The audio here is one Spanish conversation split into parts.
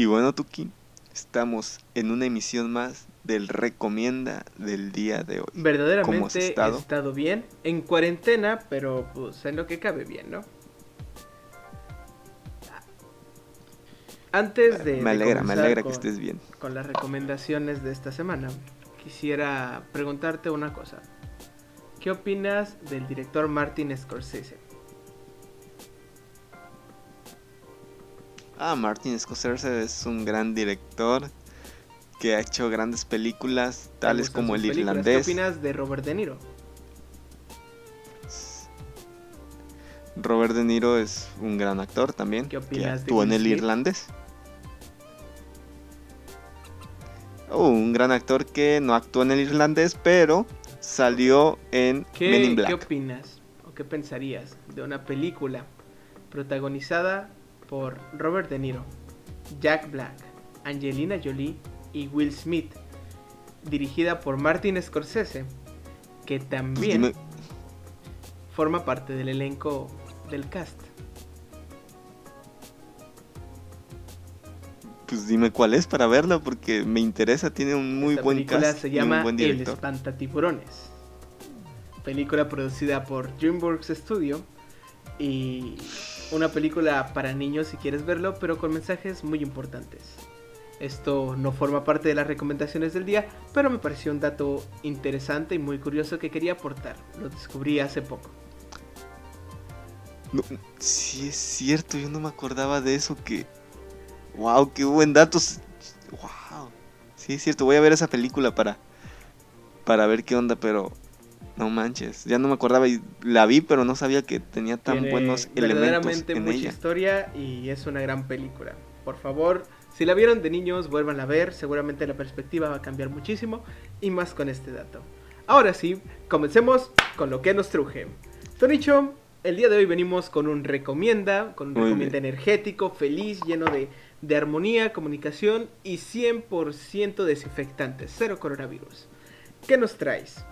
Y bueno, Tuki, estamos en una emisión más del Recomienda del día de hoy. Verdaderamente ¿Cómo has he estado? estado bien, en cuarentena, pero pues en lo que cabe bien, ¿no? Antes de... me de alegra, me alegra que estés bien. Con las recomendaciones de esta semana, quisiera preguntarte una cosa. ¿Qué opinas del director Martin Scorsese? Ah, Martin Scorsese es un gran director que ha hecho grandes películas, ¿Te tales como El películas? Irlandés. ¿Qué opinas de Robert De Niro? Robert De Niro es un gran actor también, ¿Qué que opinas de actuó en Will El Smith? Irlandés. Oh, un gran actor que no actuó en El Irlandés, pero salió en ¿Qué, Men in ¿Qué Black. opinas o qué pensarías de una película protagonizada por Robert De Niro, Jack Black, Angelina Jolie y Will Smith, dirigida por Martin Scorsese, que también forma parte del elenco del cast? Pues dime cuál es para verla porque me interesa, tiene un muy Esta buen película cast se llama buen El. Espantatiburones. Película producida por DreamWorks Studio y una película para niños si quieres verlo, pero con mensajes muy importantes. Esto no forma parte de las recomendaciones del día, pero me pareció un dato interesante y muy curioso que quería aportar. Lo descubrí hace poco. No, sí es cierto, yo no me acordaba de eso que wow, qué buen dato. Wow. Sí es cierto, voy a ver esa película para para ver qué onda, pero no manches, ya no me acordaba y la vi, pero no sabía que tenía tan Tiene buenos elementos verdaderamente en mucha ella. historia y es una gran película. Por favor, si la vieron de niños, vuelvan a ver. Seguramente la perspectiva va a cambiar muchísimo y más con este dato. Ahora sí, comencemos con lo que nos truje. Tonicho, el día de hoy venimos con un recomienda, con un Muy recomienda bien. energético, feliz, lleno de, de armonía, comunicación y 100% desinfectante, cero coronavirus. ¿Qué nos traes?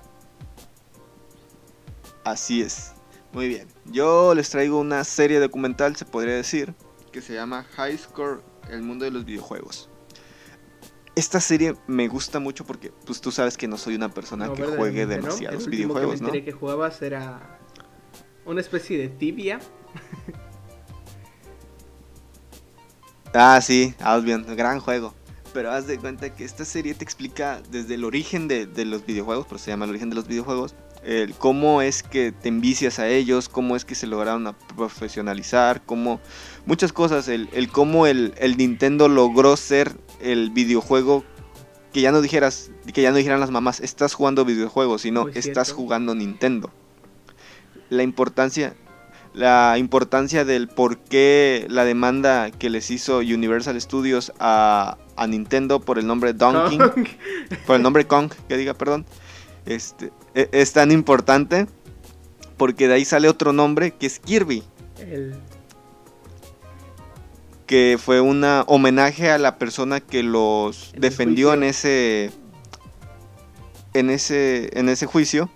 Así es. Muy bien. Yo les traigo una serie documental, se podría decir, que se llama High Score, el mundo de los videojuegos. Esta serie me gusta mucho porque pues tú sabes que no soy una persona No, que juegue demasiados El videojuegos, que me enteré que jugabas era una especie de tibia. Ah, sí, Albion, gran juego. Pero haz de cuenta que esta serie te explica desde el origen de, de los videojuegos, pero se llama el origen de los videojuegos, el cómo es que te envicias a ellos, cómo es que se lograron a profesionalizar, cómo muchas cosas, el, el cómo el, el Nintendo logró ser el videojuego que ya no dijeras, que ya no dijeran las mamás, estás jugando videojuegos, sino Muy estás cierto. jugando Nintendo. La importancia, la importancia del por qué la demanda que les hizo Universal Studios a, a Nintendo por el nombre Donkey, por el nombre Kong, que diga, perdón, este, e- es tan importante porque de ahí sale otro nombre que es Kirby, El- que fue un homenaje a la persona que los En defendió en ese en ese en ese juicio.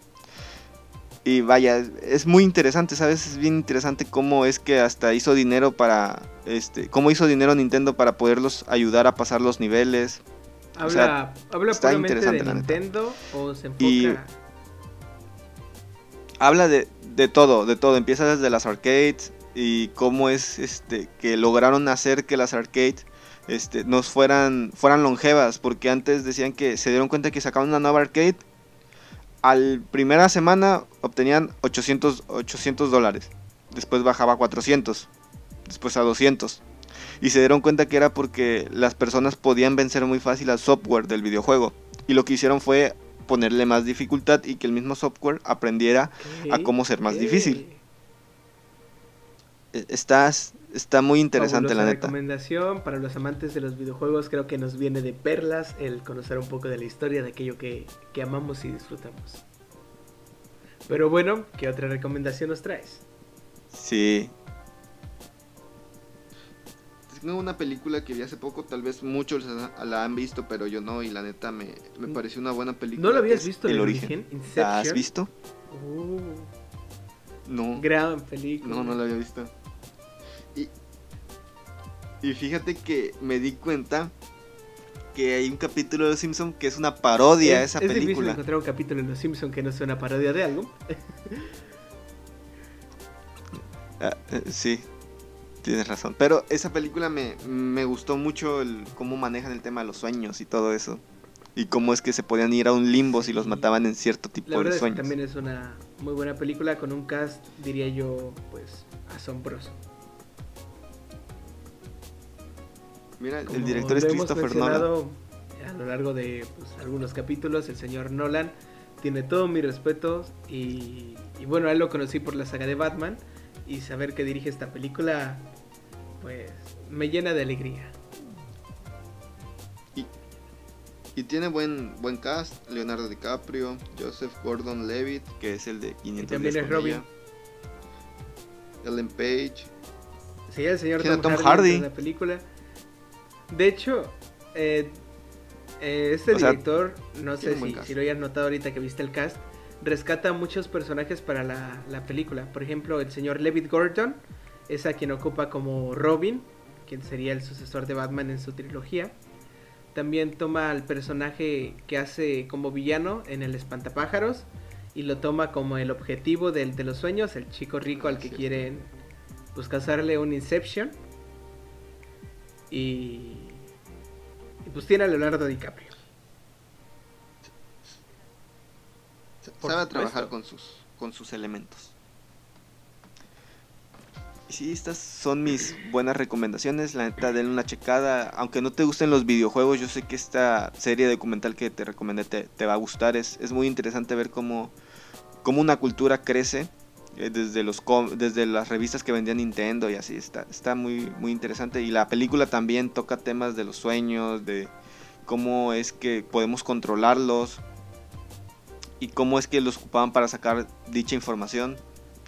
Y vaya, es muy interesante, ¿sabes? Es bien interesante cómo es que hasta hizo dinero para este cómo hizo dinero Nintendo para poderlos ayudar a pasar los niveles. Habla sea, habla está puramente de neta. Nintendo o se enfoca Y- habla de, de todo, de todo. Empieza desde las arcades y cómo es este que lograron hacer que las arcades este, nos fueran, fueran longevas. Porque antes decían que se dieron cuenta que sacaban una nueva arcade. Al primera semana obtenían 800, 800 dólares. Después bajaba a 400. Después a 200. Y se dieron cuenta que era porque las personas podían vencer muy fácil al software del videojuego. Y lo que hicieron fue ponerle más dificultad y que el mismo software aprendiera a cómo ser más difícil. E- Estás, está muy interesante Fabulosa la neta. recomendación para los amantes de los videojuegos. Creo que nos viene de perlas el conocer un poco de la historia de aquello que, que amamos y disfrutamos. Pero bueno, ¿qué otra recomendación nos traes? Sí. Tengo una película que vi hace poco, tal vez muchos la, la han visto, pero yo no, y la neta me, me pareció una buena película. ¿No que habías es visto El El origen. Origen? ¿La has visto? Uh, No. gran película. No, no la había visto. Y Y fíjate que me di cuenta que hay un capítulo de Los Simpson que es una parodia de esa es difícil película. encontrar un capítulo de Los Simpson que no sea una parodia de algo. Ah, eh, sí, tienes razón. Pero esa película me, me gustó mucho el cómo manejan el tema de los sueños y todo eso. Y cómo es que se podían ir a un limbo si los mataban en cierto tipo La de verdad es que sueños. también es una muy buena película con un cast, diría yo, pues asombroso. Mira, el director es Christopher Nolan. A lo largo de pues, algunos capítulos, el señor Nolan tiene todo mi respeto y, y bueno, a él lo conocí por la saga de Batman y saber que dirige esta película, pues me llena de alegría. Y tiene buen buen cast, Leonardo DiCaprio, Joseph Gordon-Levitt, que es el de 500 también días es Robin. ella, Ellen Page. Sí, el señor Tom, Tom Hardy, en la película. De hecho, eh, eh, este O sea, director, no sé si, si lo hayas notado ahorita que viste el cast, rescata muchos personajes para la, la película. Por ejemplo, el señor Levitt Gordon es a quien ocupa como Robin, quien sería el sucesor de Batman en su trilogía. También toma al personaje que hace como villano en el Espantapájaros y lo toma como el objetivo del, de los sueños, el chico rico al que quieren pues causarle un Inception. Y, y pues tiene a Leonardo DiCaprio. Por Sabe trabajar con sus con sus elementos. Y sí, estas son mis buenas recomendaciones. La neta, denle una checada. Aunque no te gusten los videojuegos, yo sé que esta serie documental que te recomendé te, te va a gustar. Es, es muy interesante ver cómo, cómo una cultura crece eh, desde, los com- desde las revistas que vendía Nintendo y así. Está, está muy, muy interesante. Y la película también toca temas de los sueños, de cómo es que podemos controlarlos y cómo es que los ocupaban para sacar dicha información.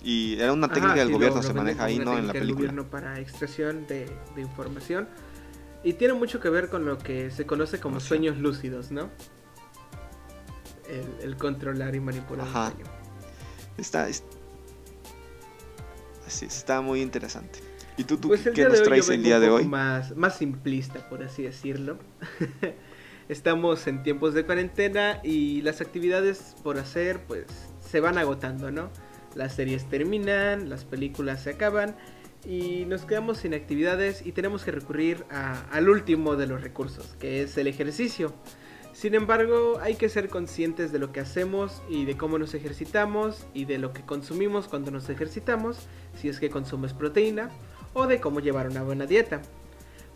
Y era una técnica Ajá, del sí, gobierno, lo- se lo maneja ahí, ¿no? En la técnica del película. gobierno para extracción de, de información. Y tiene mucho que ver con lo que se conoce como sueños lúcidos, ¿no? El, el controlar y manipular Ajá. el sueño. Está, es- está muy interesante. ¿Y tú, tú Pues qué día de nos hoy traes el día de poco hoy? Más, más simplista, por así decirlo. Estamos en tiempos de cuarentena y las actividades por hacer pues se van agotando, ¿no? Las series terminan, las películas se acaban y nos quedamos sin actividades y tenemos que recurrir al último de los recursos, que es el ejercicio. Sin embargo, hay que ser conscientes de lo que hacemos y de cómo nos ejercitamos y de lo que consumimos cuando nos ejercitamos, si es que consumes proteína, o de cómo llevar una buena dieta.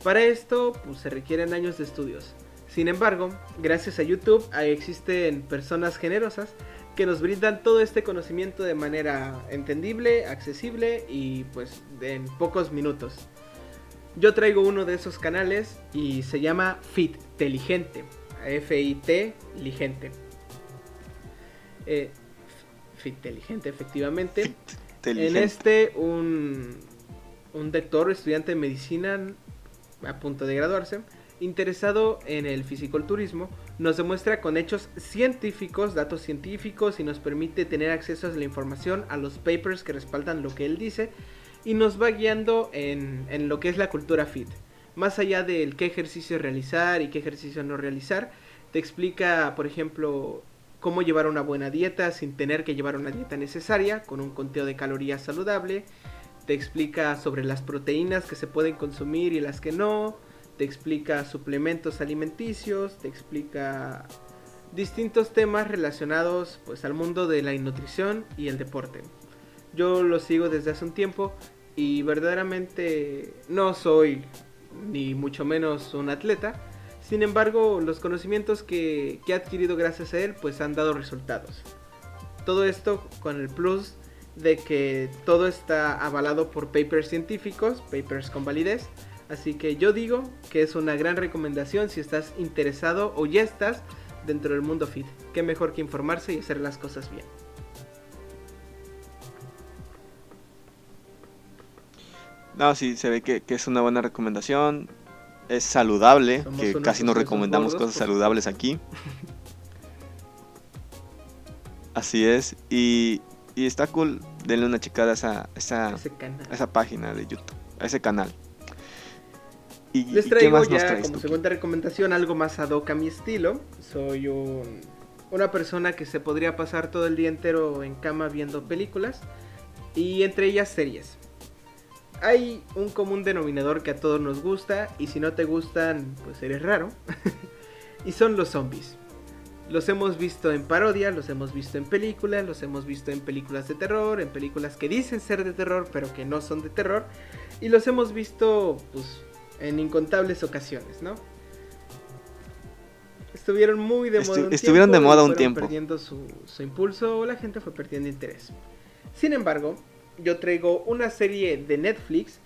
Para esto, pues se requieren años de estudios. Sin embargo, gracias a YouTube existen personas generosas que nos brindan todo este conocimiento de manera entendible, accesible y pues en pocos minutos. Yo traigo uno de esos canales y se llama Fitteligente. F-I-T Ligente. Eh, Fitteligente, efectivamente. En este, un, un doctor, estudiante de medicina a punto de graduarse, interesado en el fisiculturismo, nos demuestra con hechos científicos, datos científicos y nos permite tener acceso a la información, a los papers que respaldan lo que él dice y nos va guiando en, en lo que es la cultura fit. Más allá del qué ejercicio realizar y qué ejercicio no realizar, te explica, por ejemplo, cómo llevar una buena dieta sin tener que llevar una dieta necesaria, con un conteo de calorías saludable. Te explica sobre las proteínas que se pueden consumir y las que no. Te explica suplementos alimenticios. Te explica distintos temas relacionados pues al mundo de la nutrición y el deporte. Yo lo sigo desde hace un tiempo y verdaderamente no soy ni mucho menos un atleta. Sin embargo, los conocimientos que, he adquirido gracias a él pues han dado resultados. Todo esto con el plus de que todo está avalado por papers científicos, papers con validez. Así que yo digo que es una gran recomendación si estás interesado o ya estás dentro del mundo fit. Qué mejor que informarse y hacer las cosas bien. No, sí, se ve que, que es una buena recomendación. Es saludable, Somos que casi no recomendamos gordos, cosas saludables aquí. Así es. Y, y está cool. Denle una checada a esa, esa, a esa página de YouTube, a ese canal. ¿Y, Les qué traigo más ya como segunda recomendación algo más ad hoc a mi estilo. Soy un, una persona que se podría pasar todo el día entero en cama viendo películas y entre ellas series. Hay un común denominador que a todos nos gusta y si no te gustan, pues eres raro. y son los zombies. Los hemos visto en parodia, los hemos visto en películas, los hemos visto en películas de terror, en películas que dicen ser de terror pero que no son de terror. Y los hemos visto pues en incontables ocasiones, ¿no? Estuvieron muy de Estu- moda un estuvieron tiempo de moda un tiempo. perdiendo su, su impulso o la gente fue perdiendo interés. Sin embargo, yo traigo una serie de Netflix.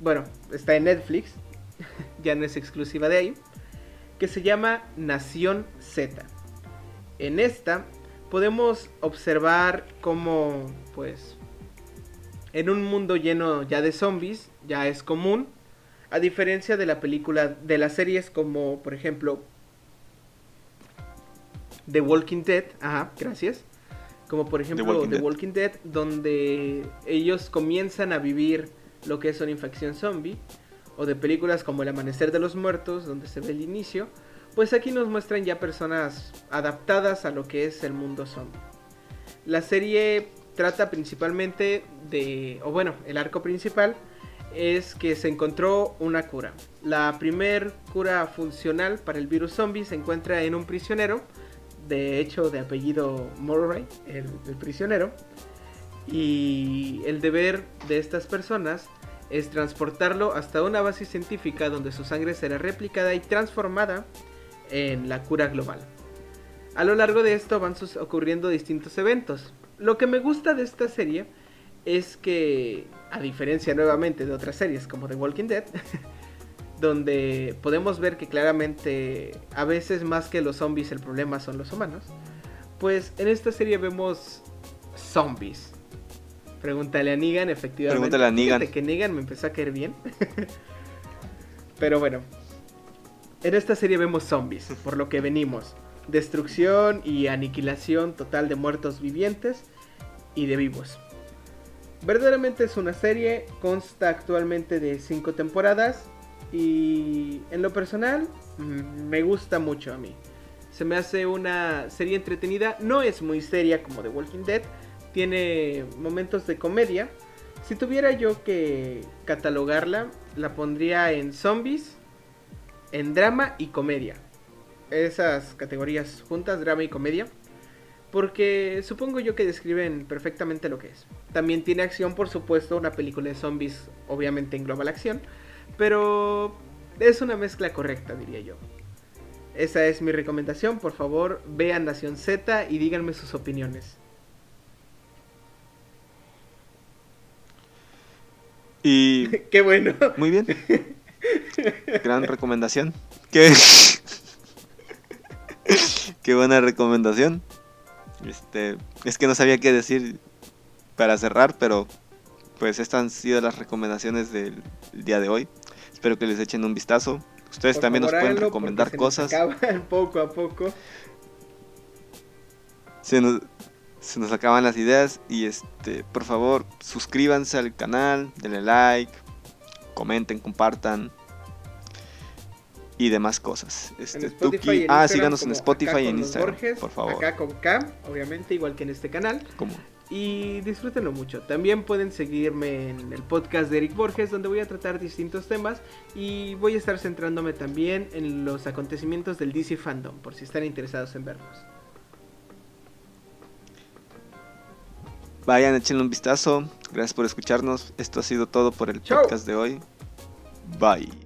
Bueno, está en Netflix. ya no es exclusiva de ahí. Que se llama Nación Z. En esta podemos observar cómo, pues, en un mundo lleno ya de zombies, ya es común. A diferencia de la película, de las series como, por ejemplo, The Walking Dead. Ajá, gracias. Como por ejemplo Walking The Dead. Walking Dead, donde ellos comienzan a vivir lo que es una infección zombie. O de películas como El Amanecer de los Muertos, donde se ve el inicio. Pues aquí nos muestran ya personas adaptadas a lo que es el mundo zombie. La serie trata principalmente de, o bueno, el arco principal es que se encontró una cura. La primer cura funcional para el virus zombie se encuentra en un prisionero, de hecho de apellido Murray, el, prisionero. Y el deber de estas personas es transportarlo hasta una base científica donde su sangre será replicada y transformada en la cura global. A lo largo de esto van ocurriendo distintos eventos. Lo que me gusta de esta serie es que, a diferencia nuevamente de otras series como The Walking Dead, donde podemos ver que claramente a veces más que los zombies el problema son los humanos, pues en esta serie vemos zombies. Pregúntale a Negan, efectivamente. Pregúntale a Negan. Fíjate que Negan me empezó a caer bien. Pero bueno, en esta serie vemos zombies, por lo que venimos. Destrucción y aniquilación total de muertos vivientes y de vivos. Verdaderamente es una serie, consta actualmente de 5 temporadas y en lo personal mm, me gusta mucho a mí. Se me hace una serie entretenida, no es muy seria como The Walking Dead, tiene momentos de comedia. Si tuviera yo que catalogarla, la pondría en zombies, en drama y comedia. Esas categorías juntas, drama y comedia. Porque supongo yo que describen perfectamente lo que es. También tiene acción, por supuesto, una película de zombies obviamente engloba la acción. Pero es una mezcla correcta, diría yo. Esa es mi recomendación. Por favor, vean Nación Z y díganme sus opiniones. Y Qué bueno. muy bien. Gran recomendación. Qué, qué buena recomendación. Este, es que no sabía qué decir para cerrar, pero pues estas han sido las recomendaciones del día de hoy. Espero que les echen un vistazo. Ustedes Por también nos pueden háganlo recomendar se nos cosas. acaban poco a poco. se nos, se nos acaban las ideas y este por favor suscríbanse al canal denle like comenten compartan y demás cosas este en Tuki- ah síganos en Spotify y en los Instagram Borges, por favor Acá con K, obviamente, igual que en este canal. como Y disfrútenlo mucho. También pueden seguirme en el podcast de Eric Borges, donde voy a tratar distintos temas. Y voy a estar centrándome también en los acontecimientos del DC Fandom, por si están interesados en verlos. vayan échenle un vistazo gracias por escucharnos esto ha sido todo por el podcast de hoy bye